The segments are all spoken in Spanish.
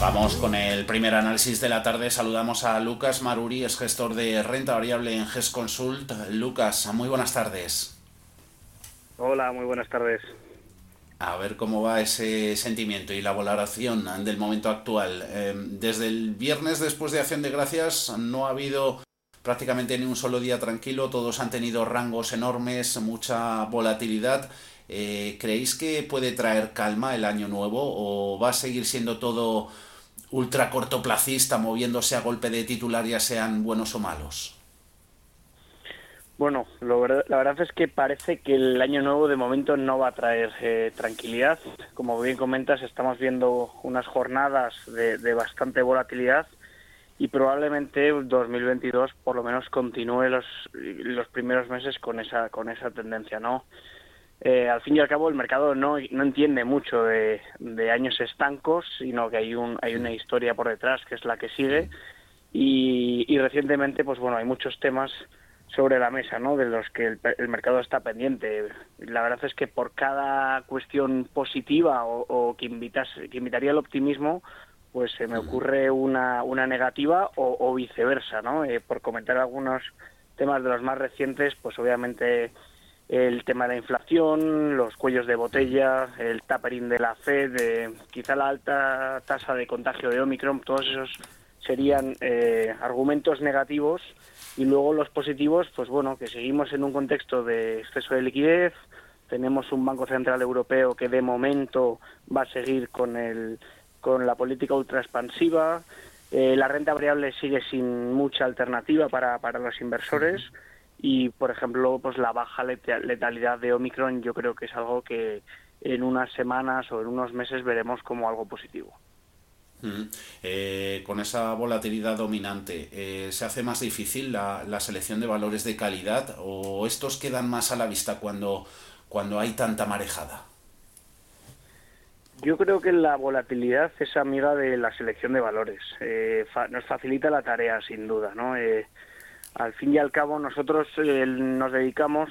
Vamos con el primer análisis de la tarde. Saludamos a Lucas Maruri, es gestor de renta variable en GES Consult. Lucas, muy buenas tardes. Hola, muy buenas tardes. A ver cómo va ese sentimiento y la valoración del momento actual. Em, desde el viernes después de Acción de Gracias no ha habido prácticamente ni un solo día tranquilo, todos han tenido rangos enormes, mucha volatilidad. Eh, ¿Creéis que puede traer calma el año nuevo o va a seguir siendo todo ultra cortoplacista, moviéndose a golpe de titular, ya sean buenos o malos? Bueno, lo la verdad es que parece que el año nuevo de momento no va a traer eh, tranquilidad. Como bien comentas, estamos viendo unas jornadas de, bastante volatilidad y probablemente 2022 por lo menos continúe los, los primeros meses con esa, con esa tendencia, ¿no? Eh, al fin y al cabo el mercado no, no entiende mucho de, años estancos, sino que hay, un, hay una historia por detrás que es la que sigue y, y recientemente pues bueno hay muchos temas sobre la mesa, ¿no? De los que el, mercado está pendiente. La verdad es que por cada cuestión positiva o, que, invitas, que invitaría al optimismo, pues se me ocurre una, una negativa o, viceversa, ¿no? Eh, por comentar algunos temas de los más recientes, pues obviamente el tema de la inflación, los cuellos de botella, el tapering de la Fed, de, quizá la alta tasa de contagio de Omicron, todos esos serían eh, argumentos negativos. Y luego los positivos, pues bueno, que seguimos en un contexto de exceso de liquidez, tenemos un Banco Central Europeo que de momento va a seguir con, el, con la política ultra expansiva, eh, la renta variable sigue sin mucha alternativa para, para los inversores y, por ejemplo, pues la baja letalidad de Omicron yo creo que es algo que en unas semanas o en unos meses veremos como algo positivo. Eh, con esa volatilidad dominante, eh, ¿se hace más difícil la, selección de valores de calidad o estos quedan más a la vista cuando, cuando hay tanta marejada? Yo creo que la volatilidad es amiga de la selección de valores. Eh, nos facilita la tarea, sin duda. ¿no? Al fin y al cabo, nosotros nos dedicamos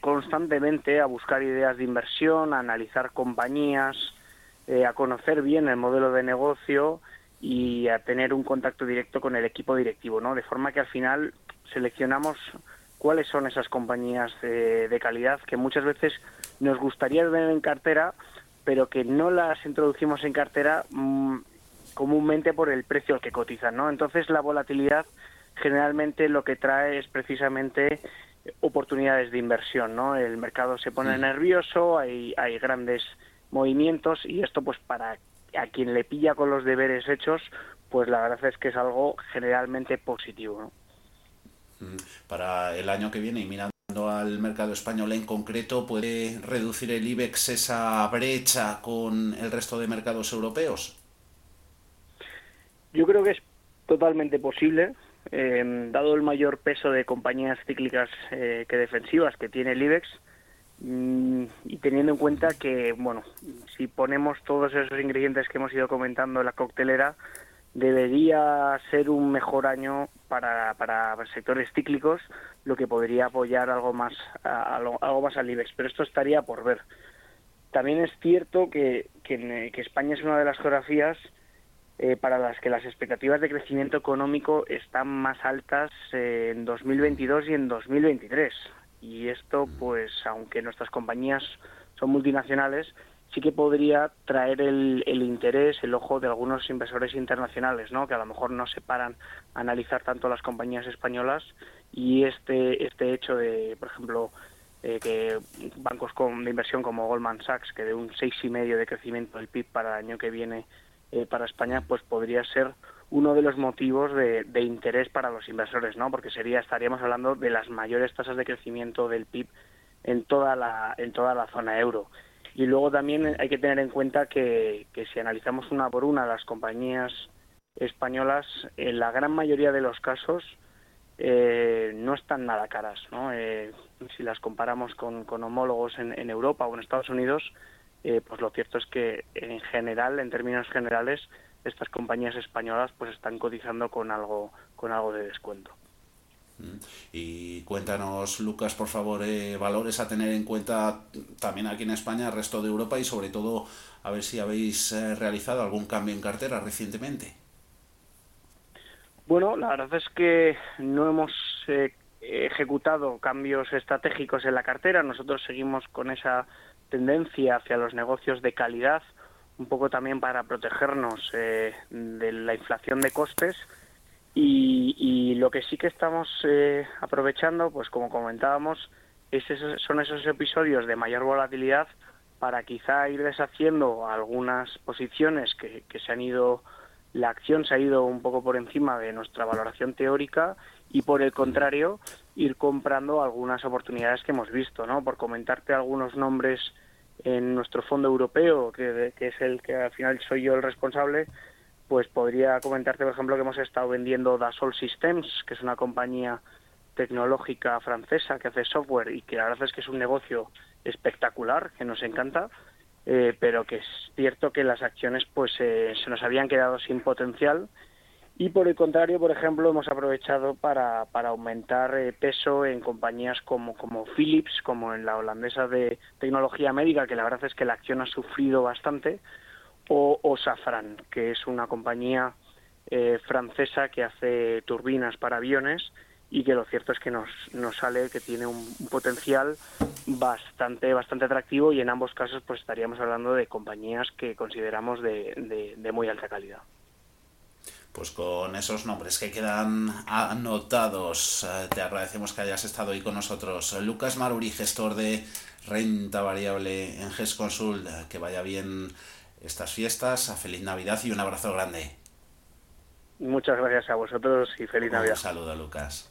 constantemente a buscar ideas de inversión, a analizar compañías, eh, a conocer bien el modelo de negocio y a tener un contacto directo con el equipo directivo, ¿no? De forma que al final seleccionamos cuáles son esas compañías de, calidad que muchas veces nos gustaría ver en cartera, pero que no las introducimos en cartera mm, comúnmente por el precio al que cotizan, ¿no? Entonces la volatilidad generalmente lo que trae es precisamente oportunidades de inversión, ¿no? El mercado se pone nervioso, hay, hay grandes movimientos y esto pues para a quien le pilla con los deberes hechos, pues la verdad es que es algo generalmente positivo. Mm, para el año que viene y mirando al mercado español en concreto, ¿puede reducir el IBEX esa brecha con el resto de mercados europeos? Yo creo que es totalmente posible, eh, dado el mayor peso de compañías cíclicas eh, que defensivas que tiene el IBEX Mm, y teniendo en cuenta que, bueno, si ponemos todos esos ingredientes que hemos ido comentando en la coctelera, debería ser un mejor año para, para sectores cíclicos, lo que podría apoyar algo más, algo más al IBEX, pero esto estaría por ver. También es cierto que, que, España es una de las geografías eh, para las que las expectativas de crecimiento económico están más altas eh, en 2022 y en 2023 y esto pues aunque nuestras compañías son multinacionales sí que podría traer el, el, interés, el ojo de algunos inversores internacionales, ¿no? Que a lo mejor no se paran a analizar tanto las compañías españolas. Y este este hecho de, por ejemplo, eh, que bancos de inversión como Goldman Sachs, que de un seis y medio de crecimiento del PIB para el año que viene eh, para España, pues podría ser uno de los motivos de, interés para los inversores, ¿no? Porque sería estaríamos hablando de las mayores tasas de crecimiento del PIB en toda la en toda la zona euro. Y luego también hay que tener en cuenta que, que si analizamos una por una las compañías españolas, en la gran mayoría de los casos eh, no están nada caras. ¿no? Eh, si las comparamos con, con homólogos en, en, Europa o en Estados Unidos, eh, pues lo cierto es que en general, en términos generales, estas compañías españolas pues están cotizando con algo, con algo de descuento. Mm. Y cuéntanos, Lucas, por favor, eh, valores a tener en cuenta también aquí en España, el resto de Europa y sobre todo a ver si habéis eh, realizado algún cambio en cartera recientemente. Bueno, la verdad es que no hemos eh, ejecutado cambios estratégicos en la cartera. Nosotros seguimos con esa tendencia hacia los negocios de calidad, un poco también para protegernos eh, de la inflación de costes. Y, y lo que sí que estamos eh, aprovechando, pues como comentábamos, es esos, son esos episodios de mayor volatilidad para quizá ir deshaciendo algunas posiciones que se han ido la acción se ha ido un poco por encima de nuestra valoración teórica y por el contrario ir comprando algunas oportunidades que hemos visto, ¿no? Por comentarte algunos nombres en nuestro fondo europeo, que, que es el que al final soy yo el responsable, pues podría comentarte, por ejemplo, que hemos estado vendiendo Dassault Systems, que es una compañía tecnológica francesa que hace software y que la verdad es que es un negocio espectacular, que nos encanta, eh, pero que es cierto que las acciones pues eh, se nos habían quedado sin potencial. Y por el contrario, por ejemplo, hemos aprovechado para, para aumentar eh, peso en compañías como, como Philips, como en la holandesa de tecnología médica, que la verdad es que la acción ha sufrido bastante, o, o Safran, que es una compañía eh, francesa que hace turbinas para aviones y que lo cierto es que nos, nos sale que tiene un, un, potencial bastante bastante atractivo y en ambos casos pues estaríamos hablando de compañías que consideramos de, de, de muy alta calidad. Pues con esos nombres que quedan anotados, eh, te agradecemos que hayas estado ahí con nosotros. Lucas Maruri, gestor de renta variable en GES Consult, que vaya bien estas fiestas, feliz Navidad y un abrazo grande. Muchas gracias a vosotros y feliz Navidad. Un saludo, Lucas.